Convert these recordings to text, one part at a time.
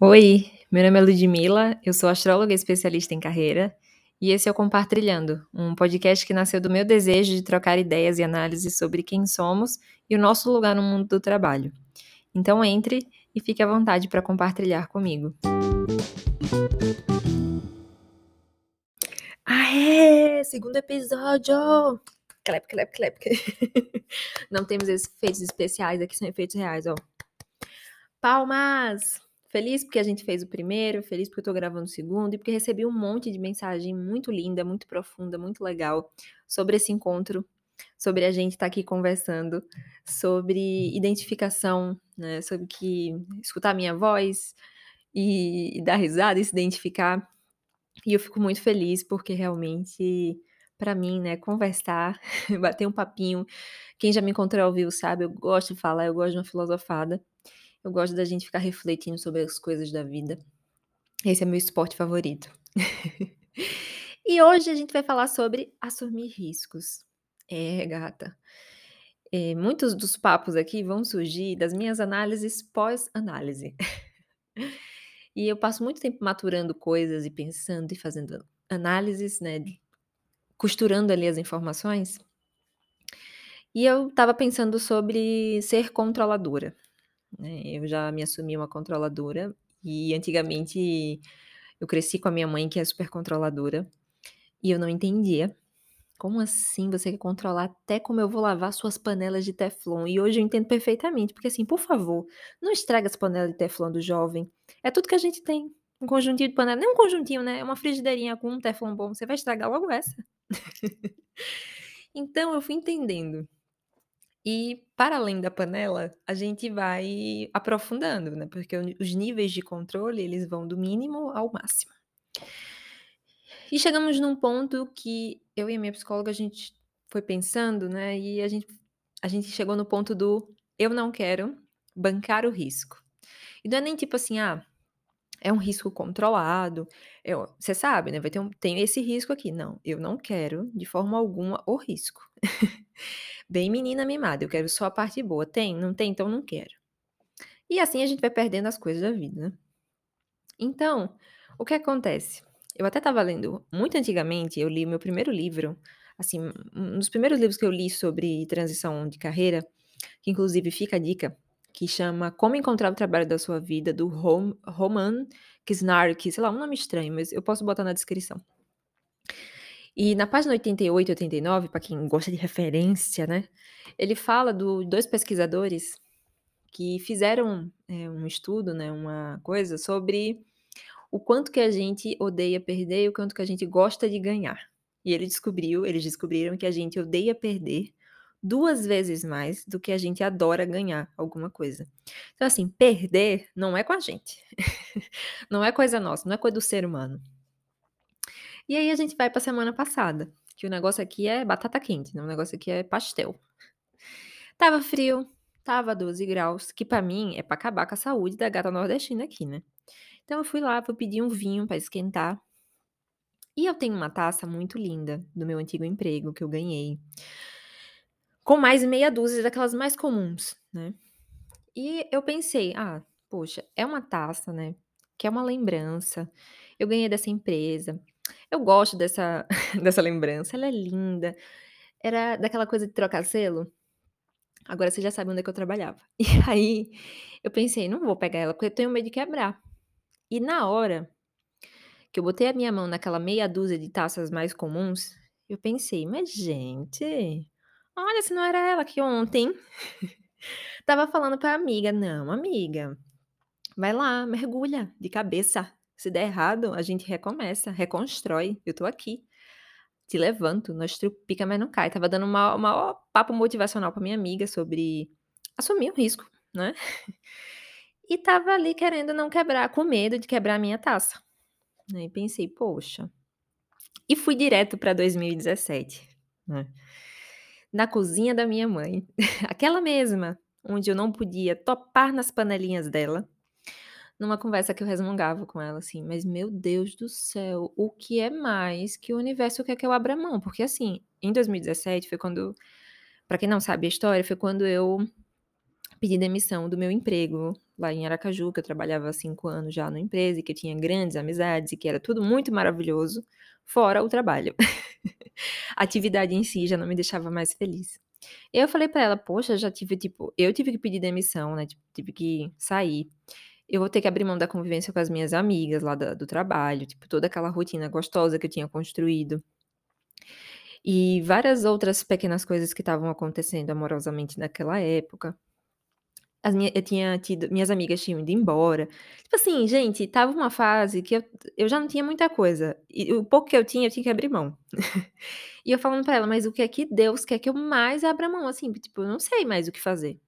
Oi, meu nome é Ludmila, eu sou astróloga especialista em carreira e esse é o Compartilhando, um podcast que nasceu do meu desejo de trocar ideias e análises sobre quem somos e o nosso lugar no mundo do trabalho. Então entre e fique à vontade para compartilhar comigo. Aê! Segundo episódio! Clap, clap, clap. Não temos efeitos especiais, aqui são efeitos reais, ó. Palmas! Feliz porque a gente fez o primeiro, feliz porque eu tô gravando o segundo e porque recebi um monte de mensagem muito linda, muito profunda, muito legal sobre esse encontro, sobre a gente estar tá aqui conversando, sobre identificação, né? Sobre que escutar minha voz e, e dar risada e se identificar. E eu fico muito feliz porque realmente para mim, né, conversar, bater um papinho. Quem já me encontrou ao vivo sabe, eu gosto de falar, eu gosto de uma filosofada. Eu gosto da gente ficar refletindo sobre as coisas da vida. Esse é meu esporte favorito. e hoje a gente vai falar sobre assumir riscos. É, gata. É, muitos dos papos aqui vão surgir das minhas análises pós-análise. e eu passo muito tempo maturando coisas e pensando e fazendo análises, né? Costurando ali as informações. E eu estava pensando sobre ser controladora. Né? Eu já me assumi uma controladora e antigamente eu cresci com a minha mãe que é super controladora e eu não entendia. Como assim você quer controlar até como eu vou lavar suas panelas de teflon? E hoje eu entendo perfeitamente, porque assim, por favor, não estraga as panelas de teflon do jovem. É tudo que a gente tem. Um conjuntinho de panela, nem um conjuntinho, né? É uma frigideirinha com um teflon bom, você vai estragar logo essa. então eu fui entendendo e para além da panela, a gente vai aprofundando, né? Porque os níveis de controle, eles vão do mínimo ao máximo. E chegamos num ponto que eu e a minha psicóloga a gente foi pensando, né? E a gente a gente chegou no ponto do eu não quero bancar o risco. E não é nem tipo assim, ah, é um risco controlado. Você sabe, né? Vai ter um, tem esse risco aqui. Não, eu não quero de forma alguma o risco. Bem menina mimada, eu quero só a parte boa. Tem? Não tem? Então não quero. E assim a gente vai perdendo as coisas da vida, né? Então, o que acontece? Eu até estava lendo, muito antigamente, eu li o meu primeiro livro, assim, um dos primeiros livros que eu li sobre transição de carreira, que inclusive fica a dica, que chama Como Encontrar o Trabalho da Sua Vida, do Roman Kisnark, sei lá, um nome estranho, mas eu posso botar na descrição. E na página 88 e 89, para quem gosta de referência, né, ele fala de dois pesquisadores que fizeram é, um estudo, né, uma coisa sobre o quanto que a gente odeia perder e o quanto que a gente gosta de ganhar. E ele descobriu, eles descobriram que a gente odeia perder duas vezes mais do que a gente adora ganhar alguma coisa. Então, assim, perder não é com a gente. não é coisa nossa, não é coisa do ser humano. E aí a gente vai para a semana passada, que o negócio aqui é batata quente, né? O negócio aqui é pastel. Tava frio, tava 12 graus, que para mim é para acabar com a saúde da gata nordestina aqui, né? Então eu fui lá, vou pedir um vinho para esquentar. E eu tenho uma taça muito linda do meu antigo emprego que eu ganhei. Com mais meia dúzia daquelas mais comuns, né? E eu pensei, ah, poxa, é uma taça, né? Que é uma lembrança. Eu ganhei dessa empresa. Eu gosto dessa dessa lembrança, ela é linda. Era daquela coisa de trocar selo. Agora você já sabe onde é que eu trabalhava. E aí, eu pensei: "Não vou pegar ela, porque eu tenho medo de quebrar". E na hora que eu botei a minha mão naquela meia dúzia de taças mais comuns, eu pensei: "Mas gente, olha se não era ela que ontem tava falando pra amiga: 'Não, amiga, vai lá, mergulha de cabeça, se der errado, a gente recomeça, reconstrói. Eu tô aqui. Te levanto, nós pica, mas não cai. Tava dando uma, uma papo motivacional pra minha amiga sobre assumir o risco, né? E tava ali querendo não quebrar, com medo de quebrar a minha taça. E pensei, poxa. E fui direto para 2017, né? Na cozinha da minha mãe, aquela mesma, onde eu não podia topar nas panelinhas dela, numa conversa que eu resmungava com ela, assim, mas meu Deus do céu, o que é mais que o universo quer que eu abra mão? Porque assim, em 2017 foi quando, para quem não sabe a história, foi quando eu pedi demissão do meu emprego lá em Aracaju, que eu trabalhava há 5 anos já numa empresa e que eu tinha grandes amizades e que era tudo muito maravilhoso, fora o trabalho. A atividade em si já não me deixava mais feliz. Eu falei pra ela: "Poxa, já tive, tipo eu tive que pedir demissão, né, tipo, tive que sair. Eu vou ter que abrir mão da convivência com as minhas amigas lá do trabalho, tipo, toda aquela rotina gostosa que eu tinha construído". E várias outras pequenas coisas que estavam acontecendo amorosamente naquela época. As minha eu tinha tido minhas amigas tinham ido embora. Tipo assim, gente, estava uma fase que eu eu já não tinha muita coisa, e o pouco que eu tinha, eu tinha que abrir mão. E eu falando pra ela: "Mas o que é que Deus quer que eu mais abra mão, assim, tipo, eu não sei mais o que fazer".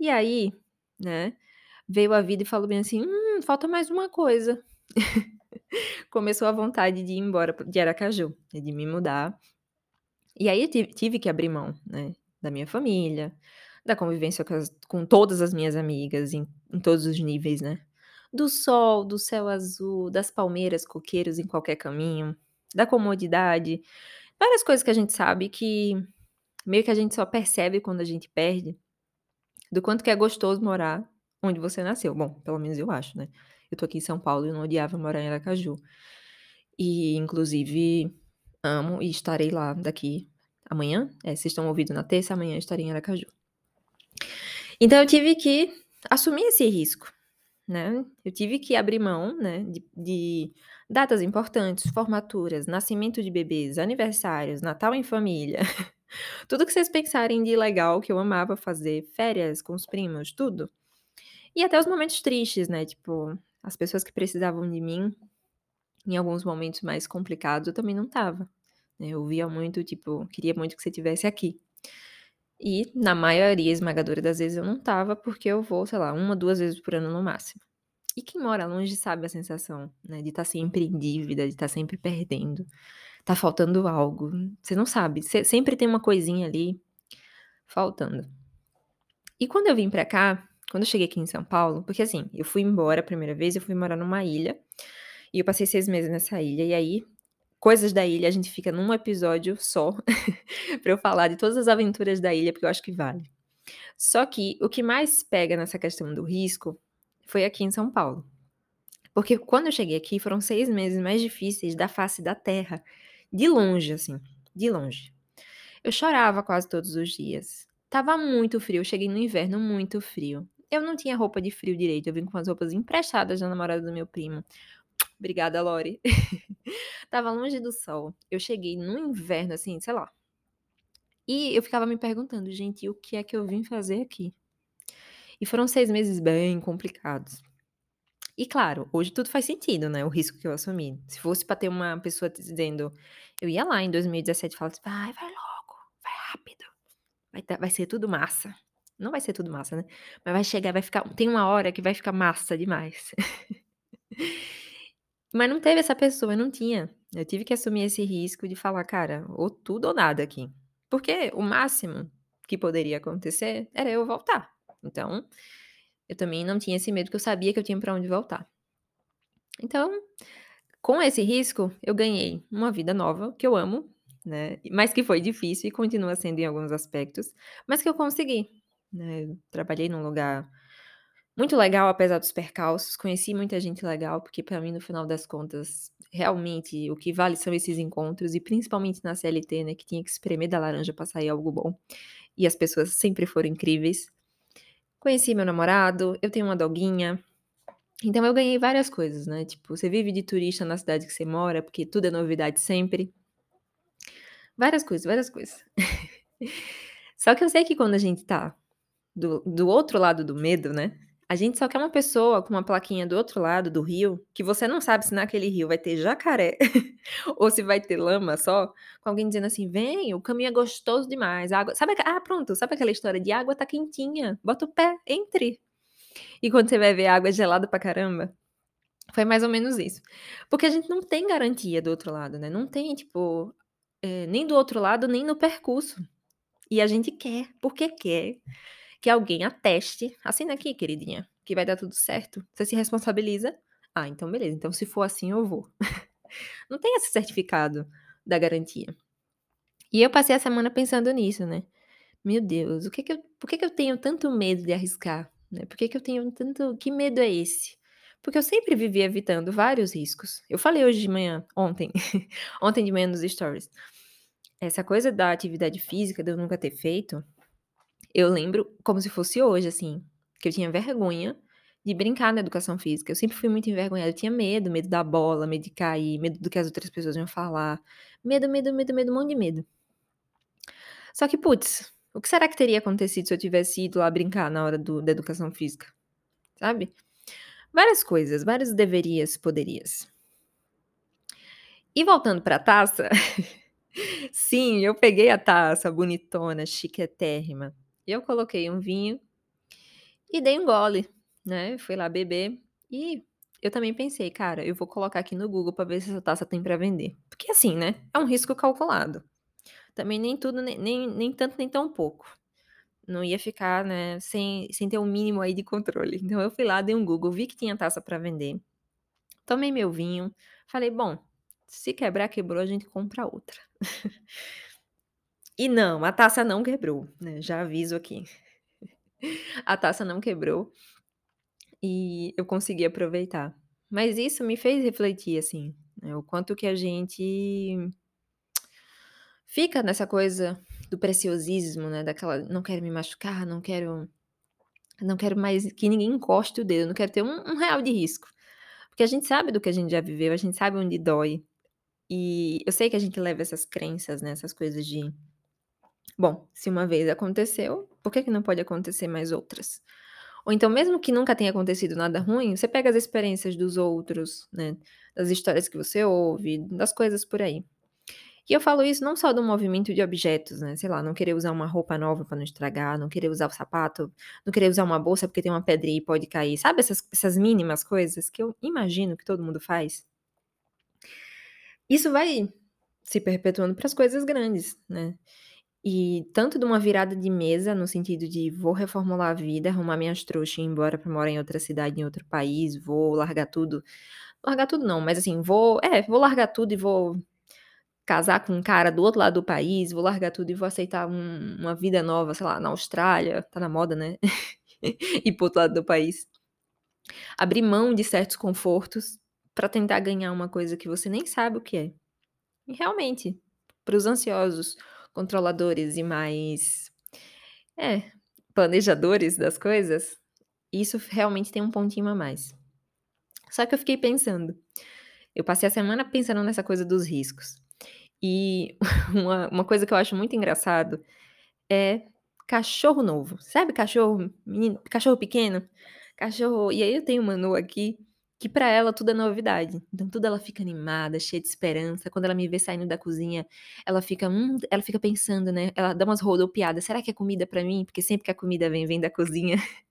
E aí, né, veio a vida e falou bem assim: "Hum, falta mais uma coisa". Começou a vontade de ir embora de Aracaju, de me mudar. E aí eu tive que abrir mão, né, da minha família, da convivência com as com todas as minhas amigas em em todos os níveis, né. Do sol, do céu azul, das palmeiras, coqueiros em qualquer caminho, da comodidade, várias coisas que a gente sabe que meio que a gente só percebe quando a gente perde, do quanto que é gostoso morar onde você nasceu. Bom, pelo menos eu acho, né. Eu tô aqui em São Paulo e não odiava morar em Aracaju. E inclusive amo e estarei lá daqui amanhã? É, vocês estão ouvindo na terça, amanhã estarei em Aracaju. Então eu tive que assumir esse risco, né. Eu tive que abrir mão, né, de de datas importantes, formaturas, nascimento de bebês, aniversários, Natal em família, tudo que vocês pensarem de legal que eu amava fazer, férias com os primos, tudo. E até os momentos tristes, né, tipo, as pessoas que precisavam de mim, em alguns momentos mais complicados, eu também não estava, né. Eu via muito, tipo, queria muito que você estivesse aqui. E, na maioria esmagadora das vezes eu não estava, porque eu vou, sei lá, 1, 2 vezes por ano no máximo. E quem mora longe sabe a sensação, né, de estar sempre em dívida, de estar sempre perdendo, tá faltando algo, você não sabe, se sempre tem uma coisinha ali faltando. E quando eu vim pra cá, quando eu cheguei aqui em São Paulo porque assim, eu fui embora a primeira vez, eu fui morar numa ilha, e eu passei 6 meses nessa ilha, e aí, coisas da ilha a gente fica num episódio só, pra eu falar de todas as aventuras da ilha, porque eu acho que vale. Só que o que mais pega nessa questão do risco, foi aqui em São Paulo. Porque quando eu cheguei aqui foram 6 meses mais difíceis da face da terra, de longe assim, de longe. Eu chorava quase todos os dias, estava muito frio, cheguei no inverno muito frio. Eu não tinha roupa de frio direito, eu vim com as roupas emprestadas da namorada do meu primo. Obrigada, Lori. Estava longe do sol. Eu cheguei no inverno, assim, sei lá. E eu ficava me perguntando: "Gente, o que é que eu vim fazer aqui?". E foram 6 meses bem complicados. E claro, hoje tudo faz sentido, né, o risco que eu assumi. Se fosse pra ter uma pessoa dizendo eu ia lá em 2017 e falar assim: "Vai, vai logo, vai rápido, vai tá vai ser tudo massa". Não vai ser tudo massa, né, mas vai chegar, vai ficar tem uma hora que vai ficar massa demais. Mas não teve essa pessoa, não tinha. Eu tive que assumir esse risco de falar: "Cara, ou tudo ou nada aqui". Porque o máximo que poderia acontecer era eu voltar. Então, eu também não tinha esse medo, porque eu sabia que eu tinha pra onde voltar. Então, com esse risco, eu ganhei uma vida nova, que eu amo, né, mas que foi difícil e continua sendo em alguns aspectos, mas que eu consegui, né. Trabalhei num lugar muito legal, apesar dos percalços, conheci muita gente legal, porque pra mim, no final das contas, realmente o que vale são esses encontros e principalmente na CLT, né, que tinha que espremer da laranja pra sair algo bom, e as pessoas sempre foram incríveis. Conheci meu namorado, eu tenho uma doguinha, então eu ganhei várias coisas, né, tipo, você vive de turista na cidade que você mora, porque tudo é novidade sempre. Várias coisas, várias coisas. Só que eu sei que quando a gente tá do do outro lado do medo, né, a gente só quer uma pessoa com uma plaquinha do outro lado do rio, que você não sabe se naquele rio vai ter jacaré ou se vai ter lama só, com alguém dizendo assim: "Vem, o caminho é gostoso demais, a água" sabe ah, pronto, sabe aquela história de: "A água tá quentinha, bota o pé, entre". E quando você vai ver a água é gelada pra caramba? Foi mais ou menos isso. Porque a gente não tem garantia do outro lado, né, não tem tipo, eh, nem do outro lado, nem no percurso. E a gente quer, porque quer que alguém ateste: "Assina aqui, queridinha, que vai dar tudo certo". Você se responsabiliza: "Ah, então beleza, então se for assim eu vou". Não tem esse certificado da garantia. E eu passei a semana pensando nisso, né. Meu Deus, o que que eu por que que eu tenho tanto medo de arriscar, né? Por que que eu tenho tanto que medo é esse? Porque eu sempre vivi evitando vários riscos. Eu falei hoje de manhã, ontem, ontem de manhã nos stories. Essa coisa da atividade física, de eu nunca ter feito, eu lembro como se fosse hoje, assim, que eu tinha vergonha de brincar na educação física. Eu sempre fui muito envergonhada, eu tinha medo, medo da bola, medo de cair, medo do que as outras pessoas iam falar. Medo, medo, medo, medo, um monte de medo. Só que, putz, o que será que teria acontecido se eu tivesse ido lá brincar na hora do, da educação física? Sabe? Várias coisas, vários deverias, poderias. E voltando para a taça, sim, eu peguei a taça bonitona, chiquetérrima. Eu coloquei um vinho e dei um gole, né? Fui lá beber e eu também pensei, cara, eu vou colocar aqui no Google para ver se essa taça tem para vender. Porque assim, né? É um risco calculado. Também nem tudo, nem, nem, nem tanto, nem tão pouco. Não ia ficar, né, sem, sem ter um mínimo aí de controle. Então eu fui lá, dei um Google, vi que tinha taça para vender. Tomei meu vinho, falei, bom, se quebrar, quebrou, a gente compra outra. e não, a taça não quebrou, né? Já aviso aqui. a taça não quebrou e eu consegui aproveitar. Mas isso me fez refletir, assim, né, o quanto que a gente fica nessa coisa do preciosismo, né? Daquela, não quero me machucar, não quero, não quero mais que ninguém encoste o dedo, não quero ter um, um real de risco. Porque a gente sabe do que a gente já viveu, a gente sabe onde dói. E eu sei que a gente leva essas crenças, né? Essas coisas de. Bom, se uma vez aconteceu, por que, que não pode acontecer mais outras? Ou então, mesmo que nunca tenha acontecido nada ruim, você pega as experiências dos outros, né? Das histórias que você ouve, das coisas por aí. E eu falo isso não só do movimento de objetos, né? Sei lá, não querer usar uma roupa nova para não estragar, não querer usar o sapato, não querer usar uma bolsa porque tem uma pedrinha e pode cair. Sabe essas, essas mínimas coisas que eu imagino que todo mundo faz? Isso vai se perpetuando para as coisas grandes, né? E tanto de uma virada de mesa, no sentido de vou reformular a vida, arrumar minhas trouxas e ir embora para morar em outra cidade, em outro país, vou largar tudo. Largar tudo não, mas assim, vou. É, vou largar tudo e vou casar com um cara do outro lado do país, vou largar tudo e vou aceitar um, uma vida nova, sei lá, na Austrália, tá na moda, né? e pro outro lado do país. Abrir mão de certos confortos para tentar ganhar uma coisa que você nem sabe o que é. E realmente, para os ansiosos, controladores e mais é, planejadores das coisas, isso realmente tem um pontinho a mais. Só que eu fiquei pensando. Eu passei a semana pensando nessa coisa dos riscos. E uma, uma coisa que eu acho muito engraçado é cachorro novo. Sabe cachorro, menino, cachorro pequeno? Cachorro. E aí eu tenho uma Manu aqui que para ela tudo é novidade. Então tudo ela fica animada, cheia de esperança. Quando ela me vê saindo da cozinha, ela fica, hum, ela fica pensando, né? Ela dá umas rodopiadas. Será que é comida para mim? Porque sempre que a comida vem, vem da cozinha.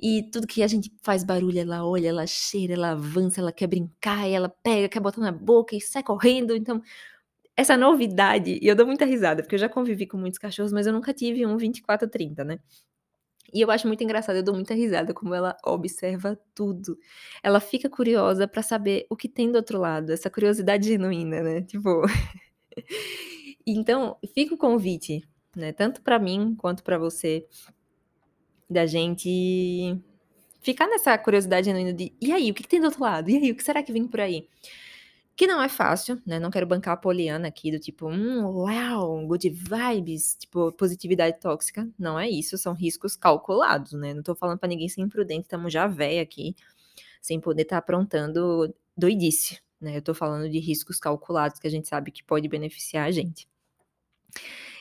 E tudo que a gente faz barulho, ela olha, ela cheira, ela avança, ela quer brincar, ela pega, quer botar na boca e sai correndo. Então, essa novidade, e eu dou muita risada, porque eu já convivi com muitos cachorros, mas eu nunca tive um 24, 30, né? E eu acho muito engraçado, eu dou muita risada como ela observa tudo. Ela fica curiosa para saber o que tem do outro lado, essa curiosidade genuína, né? Tipo. então, fica o convite, né? Tanto para mim quanto para você, da gente ficar nessa curiosidade genuína de e aí, o que, que tem do outro lado? E aí, o que será que vem por aí? Que não é fácil, né? Não quero bancar a poliana aqui do tipo, hum, uau, good vibes, tipo, positividade tóxica. Não é isso, são riscos calculados, né? Não tô falando para ninguém ser imprudente, estamos já véia aqui, sem poder estar tá aprontando doidice, né? Eu tô falando de riscos calculados que a gente sabe que pode beneficiar a gente.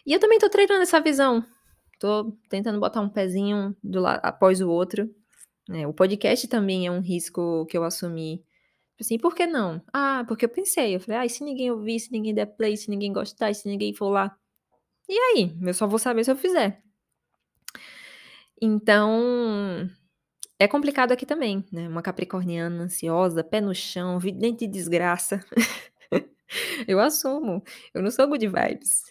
E eu também tô treinando essa visão. Tô tentando botar um pezinho do lado após o outro. Né? O podcast também é um risco que eu assumi assim, por que não? Ah, porque eu pensei, eu falei, ah, e se ninguém ouvir, se ninguém der play, se ninguém gostar, se ninguém for lá? E aí? Eu só vou saber se eu fizer. Então, é complicado aqui também, né? Uma capricorniana ansiosa, pé no chão, vidente de desgraça. eu assumo. Eu não sou good vibes.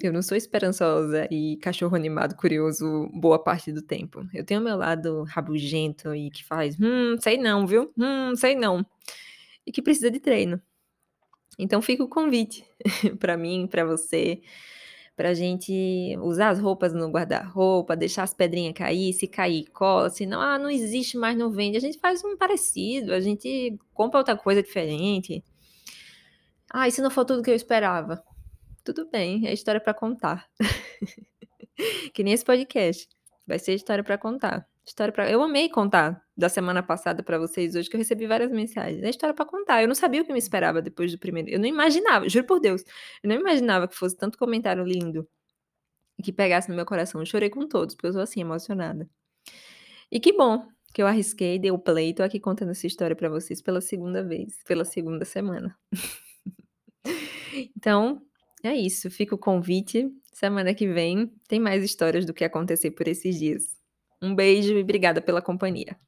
Eu não sou esperançosa e cachorro animado curioso boa parte do tempo. Eu tenho meu lado rabugento e que faz, hum, sei não, viu? Hum, sei não e que precisa de treino. Então fica o convite para mim, para você, pra gente usar as roupas no guarda-roupa, deixar as pedrinhas cair, se cair, cola, se não, ah, não existe mais, não vende. A gente faz um parecido, a gente compra outra coisa diferente. Ah, e se não for tudo que eu esperava? Tudo bem, é história para contar. que nem esse podcast. Vai ser história para contar. História para Eu amei contar da semana passada para vocês hoje, que eu recebi várias mensagens. É história para contar. Eu não sabia o que me esperava depois do primeiro. Eu não imaginava, juro por Deus. Eu não imaginava que fosse tanto comentário lindo que pegasse no meu coração. Eu chorei com todos, porque eu sou assim, emocionada. E que bom que eu arrisquei, dei o play, tô aqui contando essa história para vocês pela segunda vez, pela segunda semana. então, é isso. Fica o convite. Semana que vem tem mais histórias do que acontecer por esses dias. Um beijo e obrigada pela companhia.